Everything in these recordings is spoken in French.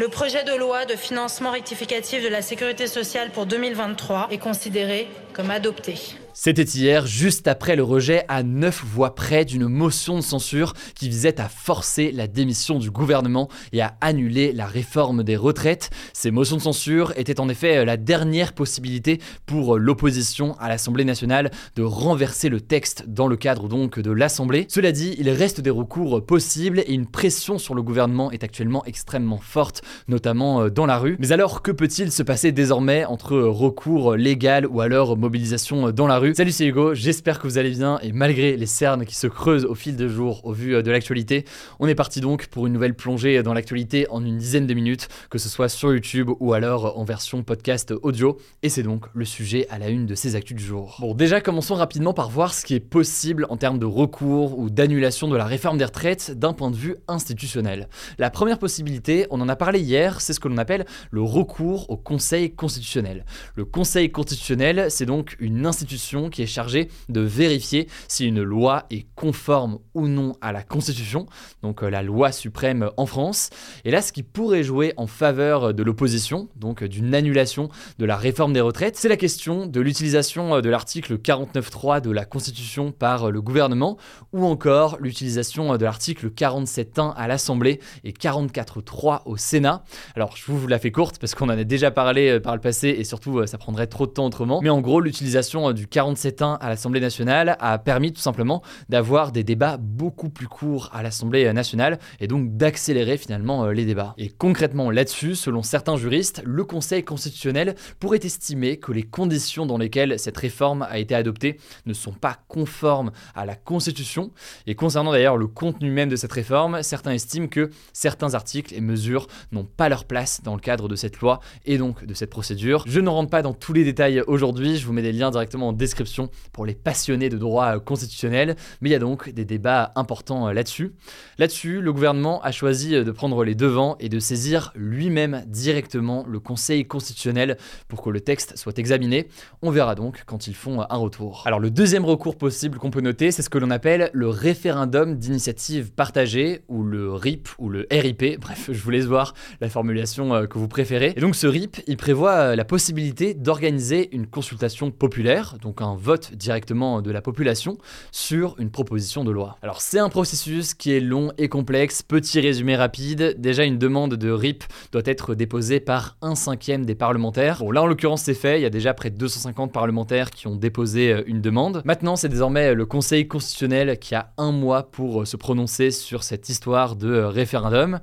Le projet de loi de financement rectificatif de la sécurité sociale pour 2023 est considéré comme adopté. C'était hier, juste après le rejet à neuf voix près d'une motion de censure qui visait à forcer la démission du gouvernement et à annuler la réforme des retraites. Ces motions de censure étaient en effet la dernière possibilité pour l'opposition à l'Assemblée nationale de renverser le texte dans le cadre donc de l'Assemblée. Cela dit, il reste des recours possibles et une pression sur le gouvernement est actuellement extrêmement forte, notamment euh, dans la rue. Mais alors, que peut-il se passer désormais entre recours légal ou alors mobilisation dans la rue? Salut, c'est Hugo, j'espère que vous allez bien et malgré les cernes qui se creusent au fil des jours au vu euh, de l'actualité, on est parti donc pour une nouvelle plongée dans l'actualité en une dizaine de minutes, que ce soit sur YouTube ou alors en version podcast audio, et c'est donc le sujet à la une de ces actus du jour. Bon, déjà commençons rapidement par voir ce qui est possible en termes de recours ou d'annulation de la réforme des retraites d'un point de vue institutionnel. La première possibilité, on en a parlé hier, c'est ce que l'on appelle le recours au Conseil constitutionnel. Le Conseil constitutionnel, c'est donc une institution qui est chargée de vérifier si une loi est conforme ou non à la Constitution, donc euh, la loi suprême en France. Et là, ce qui pourrait jouer en faveur de l'opposition, donc d'une annulation de la réforme des retraites, c'est la question de l'utilisation euh, de l'article 49.3 de la Constitution par euh, le gouvernement, ou encore l'utilisation de l'article 47.1 à l'Assemblée et 44.3 au Sénat. Alors, je vous la fais courte parce qu'on en a déjà parlé par le passé et surtout ça prendrait trop de temps autrement. Mais en gros, l'utilisation du 47.1 à l'Assemblée nationale a permis tout simplement d'avoir des débats beaucoup plus courts à l'Assemblée nationale et donc d'accélérer finalement euh, les débats. Et concrètement là-dessus, selon certains juristes, le Conseil constitutionnel pourrait estimer que les conditions dans lesquelles cette réforme a été adoptée ne sont pas conformes à la Constitution. Et concernant d'ailleurs le contenu même de cette réforme, certains estiment que certains articles et mesures n'ont pas leur place dans le cadre de cette loi et donc de cette procédure. Je ne rentre pas dans tous les détails aujourd'hui, je vous mets des liens directement en description pour les passionnés de droit euh, constitutionnel, mais il y a donc des débats importants euh, là-dessus. Là-dessus, le gouvernement a choisi euh, de prendre les devants et de saisir lui-même directement le Conseil constitutionnel pour que le texte soit examiné. On verra donc quand ils font un retour. Alors le deuxième recours possible qu'on peut noter, c'est ce que l'on appelle le référendum d'initiative partagée, ou le RIP, ou le RIP, bref, je vous laisse voir la formulation que vous préférez. Et donc ce RIP, il prévoit la possibilité d'organiser une consultation populaire, un vote directement de la population sur une proposition de loi. Alors c'est un processus qui est long et complexe, petit résumé rapide, déjà une demande de RIP doit être déposée par un cinquième des parlementaires. Bon là en l'occurrence c'est fait, il y a déjà près de 250 parlementaires qui ont déposé euh, une demande. Maintenant c'est désormais le Conseil constitutionnel qui a un mois pour euh, se prononcer sur cette histoire de euh, référendum.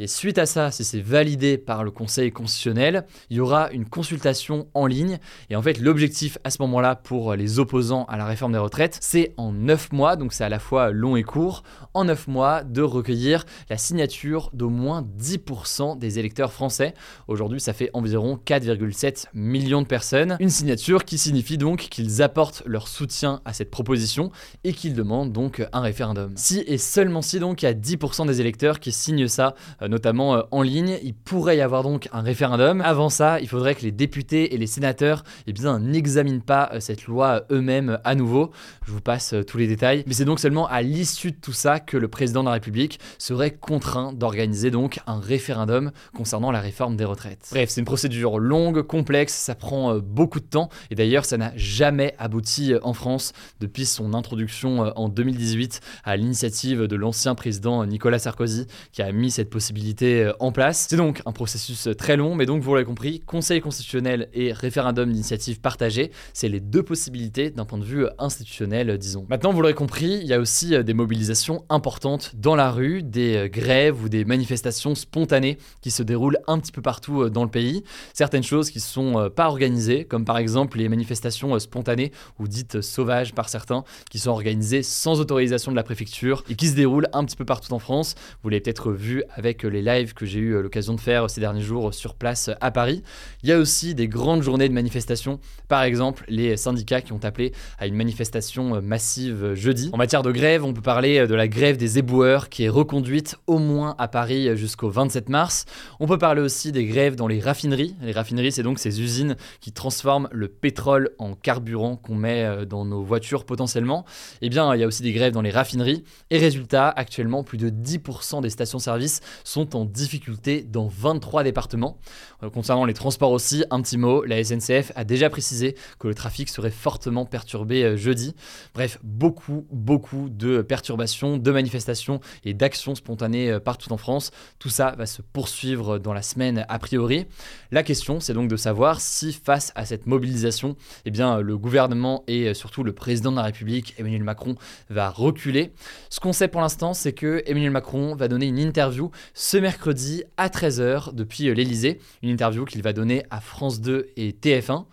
Et suite à ça, si c'est validé par le Conseil constitutionnel, il y aura une consultation en ligne. Et en fait, l'objectif à ce moment-là pour les opposants à la réforme des retraites, c'est en 9 mois, donc c'est à la fois long et court, en 9 mois de recueillir la signature d'au moins 10% des électeurs français. Aujourd'hui, ça fait environ 4,7 millions de personnes. Une signature qui signifie donc qu'ils apportent leur soutien à cette proposition et qu'ils demandent donc un référendum. Si et seulement si donc il y a 10% des électeurs qui signent ça, euh, notamment euh, en ligne. Il pourrait y avoir donc un référendum. Avant ça, il faudrait que les députés et les sénateurs eh bien, n'examinent pas euh, cette loi eux-mêmes à nouveau. Je vous passe euh, tous les détails. Mais c'est donc seulement à l'issue de tout ça que le président de la République serait contraint d'organiser donc un référendum concernant la réforme des retraites. Bref, c'est une procédure longue, complexe, ça prend beaucoup de temps. Et d'ailleurs, ça n'a jamais abouti en France depuis son introduction en 2018 à l'initiative de l'ancien président Nicolas Sarkozy qui a mis cette possibilité euh, en place. C'est donc un processus euh, très long, mais donc vous l'avez compris, Conseil constitutionnel et référendum d'initiative partagée, c'est les deux possibilités possibilités d'un point de vue institutionnel, disons. Maintenant, vous l'aurez compris, il y a aussi des mobilisations importantes dans la rue, des grèves ou des manifestations spontanées qui se déroulent un petit peu partout dans le pays. Certaines choses qui ne sont pas organisées, comme par exemple les manifestations spontanées ou dites sauvages par certains, qui sont organisées sans autorisation de la préfecture et qui se déroulent un petit peu partout en France. Vous l'avez peut-être vu avec les lives que j'ai eu l'occasion de faire ces derniers jours sur place à Paris. Il y a aussi des grandes journées de manifestations, par exemple les syndicats qui ont appelé à une manifestation massive jeudi. En matière de grève, on peut parler de la grève des éboueurs qui est reconduite au moins à Paris jusqu'au 27 mars. On peut parler aussi des grèves dans les raffineries. Les raffineries, c'est donc ces usines qui transforment le pétrole en carburant qu'on met dans nos voitures potentiellement. Eh bien, il y a aussi des grèves dans les raffineries. Et résultat, actuellement, plus de 10% des stations-service sont en difficulté dans 23 départements. Euh, concernant les transports aussi, un petit mot, la SNCF a déjà précisé que le trafic serait fortement perturbé euh, jeudi. Bref, beaucoup, beaucoup de perturbations, de manifestations et d'actions spontanées euh, partout en France. Tout ça va se poursuivre dans la semaine a priori. La question, c'est donc de savoir si face à cette mobilisation, eh bien, le gouvernement et surtout le président de la République, Emmanuel Macron, va reculer. Ce qu'on sait pour l'instant, c'est que Emmanuel Macron va donner une interview ce mercredi à 13h depuis l'Elysée, une interview qu'il va donner à France 2 et TF1.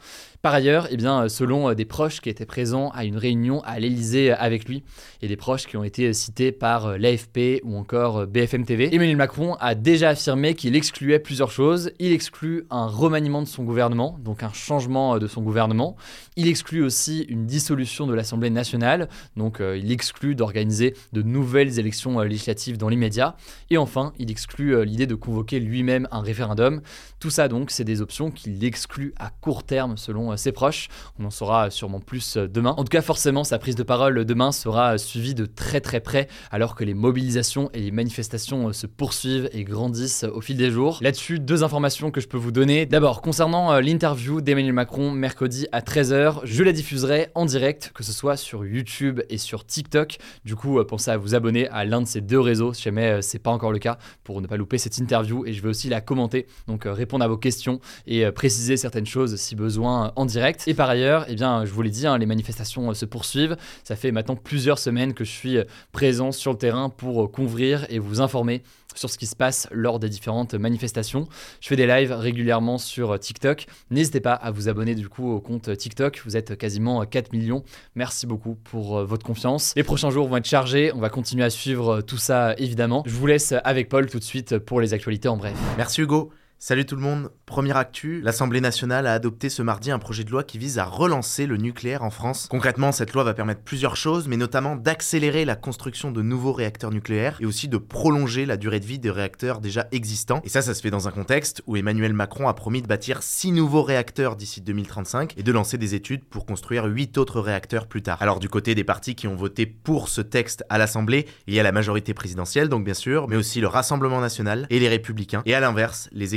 Par ailleurs, eh bien, selon euh, des proches qui étaient présents à une réunion à l'Elysée euh, avec lui, et des proches qui ont été cités par euh, l'AFP ou encore BFM TV, Emmanuel Macron a déjà affirmé qu'il excluait plusieurs choses. Il exclut un remaniement de son gouvernement, donc un changement de son gouvernement. Il exclut aussi une dissolution de l'Assemblée nationale, donc il exclut d'organiser de nouvelles élections législatives dans l'immédiat. Et enfin, il exclut l'idée de convoquer lui-même un référendum. Tout ça donc, c'est des options qu'il exclut à court terme selon ses proches. On en saura sûrement plus euh, demain. En tout cas, forcément, sa prise de parole demain sera suivie de très très près alors que les mobilisations et les manifestations euh, se poursuivent et grandissent au fil des jours. Là-dessus, deux informations que je peux vous donner. D'abord, concernant euh, l'interview d'Emmanuel Macron mercredi à 13h, je la diffuserai en direct, que ce soit sur YouTube et sur TikTok. Du coup, pensez à vous abonner à l'un de ces deux réseaux si jamais c'est pas encore le cas pour ne pas louper cette interview et je vais aussi la commenter, donc répondre à vos questions et préciser certaines choses si besoin direct. Et par ailleurs, eh bien, je vous l'ai dit, hein, les manifestations euh, se poursuivent. Ça fait maintenant plusieurs semaines que je suis euh, présent sur le terrain pour euh, couvrir et vous informer sur ce qui se passe lors des différentes manifestations. Je fais des lives régulièrement sur TikTok. N'hésitez pas à vous abonner du coup au compte TikTok. Vous êtes quasiment 4 millions. Merci beaucoup pour votre confiance. Les prochains jours vont être chargés. On va continuer à suivre tout ça évidemment. Je vous laisse avec Paul tout de suite pour les actualités en bref. Merci Hugo. Salut tout le monde, première actu, l'Assemblée nationale a adopté ce mardi un projet de loi qui vise à relancer le nucléaire en France. Concrètement, cette loi va permettre plusieurs choses, mais notamment d'accélérer la construction de nouveaux réacteurs nucléaires et aussi de prolonger la durée de vie des réacteurs déjà existants. Et ça, ça se fait dans un contexte où Emmanuel Macron a promis de bâtir 6 nouveaux réacteurs d'ici 2035 et de lancer des études pour construire 8 autres réacteurs plus tard. Alors du côté des partis qui ont voté pour ce texte à l'Assemblée, il y a la majorité présidentielle donc bien sûr, mais aussi le Rassemblement national et les républicains. Et à l'inverse, les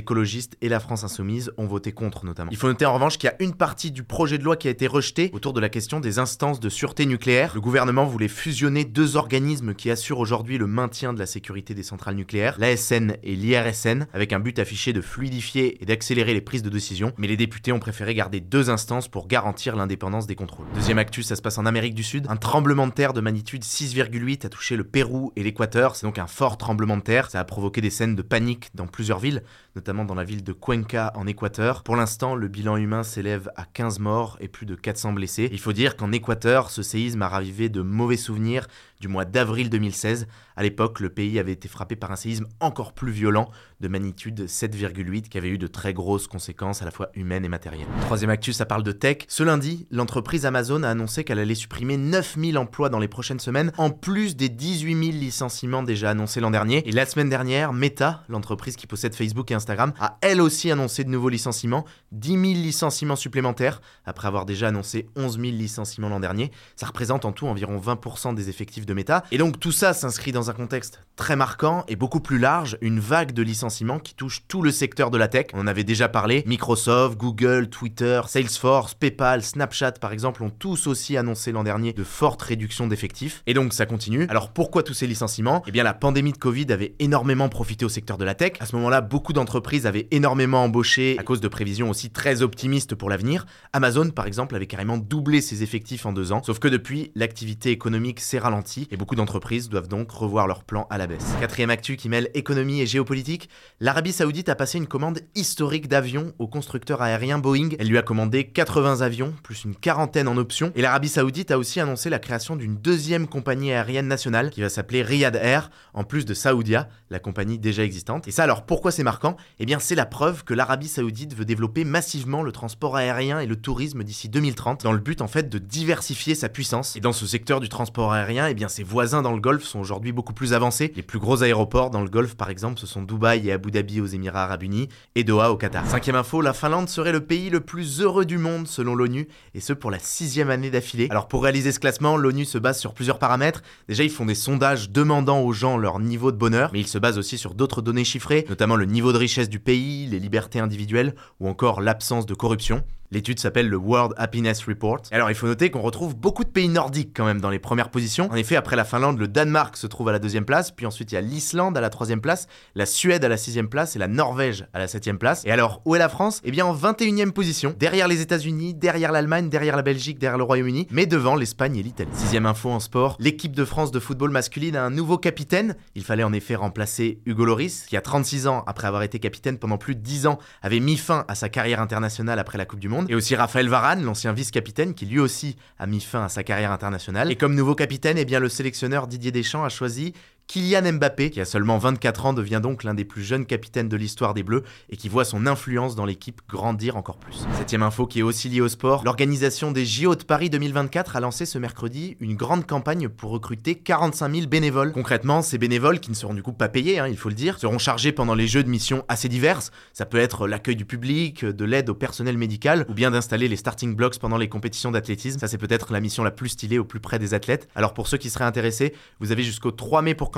et la France insoumise ont voté contre notamment. Il faut noter en revanche qu'il y a une partie du projet de loi qui a été rejetée autour de la question des instances de sûreté nucléaire. Le gouvernement voulait fusionner deux organismes qui assurent aujourd'hui le maintien de la sécurité des centrales nucléaires, l'ASN et l'IRSN, avec un but affiché de fluidifier et d'accélérer les prises de décision, mais les députés ont préféré garder deux instances pour garantir l'indépendance des contrôles. Deuxième actu, ça se passe en Amérique du Sud. Un tremblement de terre de magnitude 6,8 a touché le Pérou et l'Équateur. C'est donc un fort tremblement de terre. Ça a provoqué des scènes de panique dans plusieurs villes, notamment dans la ville de Cuenca en Équateur. Pour l'instant, le bilan humain s'élève à 15 morts et plus de 400 blessés. Il faut dire qu'en Équateur, ce séisme a ravivé de mauvais souvenirs du mois d'avril 2016. À l'époque, le pays avait été frappé par un séisme encore plus violent, de magnitude 7,8, qui avait eu de très grosses conséquences à la fois humaines et matérielles. Troisième actus, ça parle de tech. Ce lundi, l'entreprise Amazon a annoncé qu'elle allait supprimer 9000 emplois dans les prochaines semaines, en plus des 18 000 licenciements déjà annoncés l'an dernier. Et la semaine dernière, Meta, l'entreprise qui possède Facebook et Instagram, a elle aussi annoncé de nouveaux licenciements, 10 000 licenciements supplémentaires, après avoir déjà annoncé 11 000 licenciements l'an dernier. Ça représente en tout environ 20% des effectifs Et donc tout ça s'inscrit dans un contexte très marquant et beaucoup plus large, une vague de licenciements qui touche tout le secteur de la tech. On en avait déjà parlé, Microsoft, Google, Twitter, Salesforce, PayPal, Snapchat par exemple ont tous aussi annoncé l'an dernier de fortes réductions d'effectifs. Et donc ça continue. Alors pourquoi tous ces licenciements? Eh bien la pandémie de Covid avait énormément profité au secteur de la tech. À ce moment-là, beaucoup d'entreprises avaient énormément embauché à cause de prévisions aussi très optimistes pour l'avenir. Amazon par exemple avait carrément doublé ses effectifs en deux ans. Sauf que depuis, l'activité économique s'est ralentie et beaucoup d'entreprises doivent donc revoir leurs plans à la Quatrième actu qui mêle économie et géopolitique, l'Arabie Saoudite a passé une commande historique d'avions au constructeur aérien Boeing. Elle lui a commandé 80 avions, plus une quarantaine en options. Et l'Arabie Saoudite a aussi annoncé la création d'une deuxième compagnie aérienne nationale qui va s'appeler Riyad Air, en plus de Saoudia, la compagnie déjà existante. Et ça alors pourquoi c'est marquant? Eh bien c'est la preuve que l'Arabie Saoudite veut développer massivement le transport aérien et le tourisme d'ici 2030 dans le but en fait de diversifier sa puissance. Et dans ce secteur du transport aérien, eh bien ses voisins dans le Golfe sont aujourd'hui beaucoup plus avancés. Les plus gros aéroports dans le Golfe, par exemple, ce sont Dubaï et Abu Dhabi aux Émirats Arabes Unis et Doha au Qatar. Cinquième info, la Finlande serait le pays le plus heureux du monde selon l'ONU, et ce pour la sixième année d'affilée. Alors pour réaliser ce classement, l'ONU se base sur plusieurs paramètres. Déjà, ils font des sondages demandant aux gens leur niveau de bonheur, mais ils se basent aussi sur d'autres données chiffrées, notamment le niveau de richesse du pays, les libertés individuelles ou encore l'absence de corruption. L'étude s'appelle le World Happiness Report. Alors il faut noter qu'on retrouve beaucoup de pays nordiques quand même dans les premières positions. En effet, après la Finlande, le Danemark se trouve à la deuxième place, puis ensuite il y a l'Islande à la troisième place, la Suède à la sixième place et la Norvège à la septième place. Et alors, où est la France? Eh bien en 21e position, derrière les États-Unis, derrière l'Allemagne, derrière la Belgique, derrière le Royaume-Uni, mais devant l'Espagne et l'Italie. Sixième info en sport, l'équipe de France de football masculine a un nouveau capitaine. Il fallait en effet remplacer Hugo Loris, qui a 36 ans après avoir été capitaine pendant plus de 10 ans, avait mis fin à sa carrière internationale après la Coupe du Monde, et aussi Raphaël Varane, l'ancien vice-capitaine, qui lui aussi a mis fin à sa carrière internationale. Et comme nouveau capitaine, eh bien, le sélectionneur Didier Deschamps a choisi Kylian Mbappé, qui a seulement 24 ans, devient donc l'un des plus jeunes capitaines de l'histoire des Bleus et qui voit son influence dans l'équipe grandir encore plus. Septième info qui est aussi liée au sport, l'organisation des JO de Paris 2024 a lancé ce mercredi une grande campagne pour recruter 45 000 bénévoles. Concrètement, ces bénévoles, qui ne seront du coup pas payés, hein, il faut le dire, seront chargés pendant les Jeux de missions assez diverses. Ça peut être l'accueil du public, de l'aide au personnel médical, ou bien d'installer les starting blocks pendant les compétitions d'athlétisme. Ça c'est peut-être la mission la plus stylée au plus près des athlètes. Alors pour ceux qui seraient intéressés, vous avez jusqu'au 3 mai pour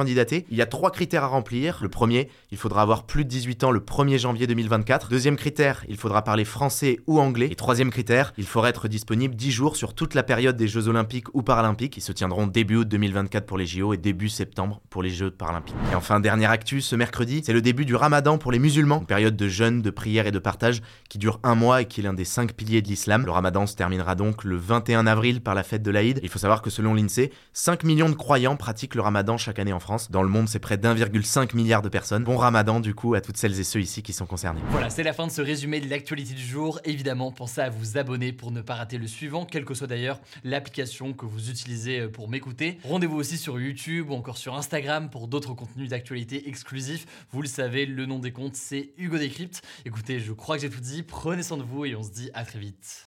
Il y a trois critères à remplir. Le premier, il faudra avoir plus de 18 ans le 1er janvier 2024. Deuxième critère, il faudra parler français ou anglais. Et troisième critère, il faudra être disponible 10 jours sur toute la période des Jeux Olympiques ou Paralympiques qui se tiendront début août 2024 pour les JO et début septembre pour les Jeux Paralympiques. Et enfin, dernière actu, ce mercredi, c'est le début du Ramadan pour les musulmans, une période de jeûne, de prière et de partage qui dure un mois et qui est l'un des cinq piliers de l'islam. Le Ramadan se terminera donc le 21 avril par la fête de l'Aïd. Il faut savoir que selon l'INSEE, 5 millions de croyants pratiquent le Ramadan chaque année en Dans le monde, c'est près d'1,5 milliard de personnes. Bon ramadan du coup à toutes celles et ceux ici qui sont concernés. Voilà, c'est la fin de ce résumé de l'actualité du jour. Évidemment, pensez à vous abonner pour ne pas rater le suivant, quelle que soit d'ailleurs l'application que vous utilisez pour m'écouter. Rendez-vous aussi sur YouTube ou encore sur Instagram pour d'autres contenus d'actualité exclusifs. Vous le savez, le nom des comptes, c'est Hugo Décrypte. Écoutez, je crois que j'ai tout dit. Prenez soin de vous et on se dit à très vite.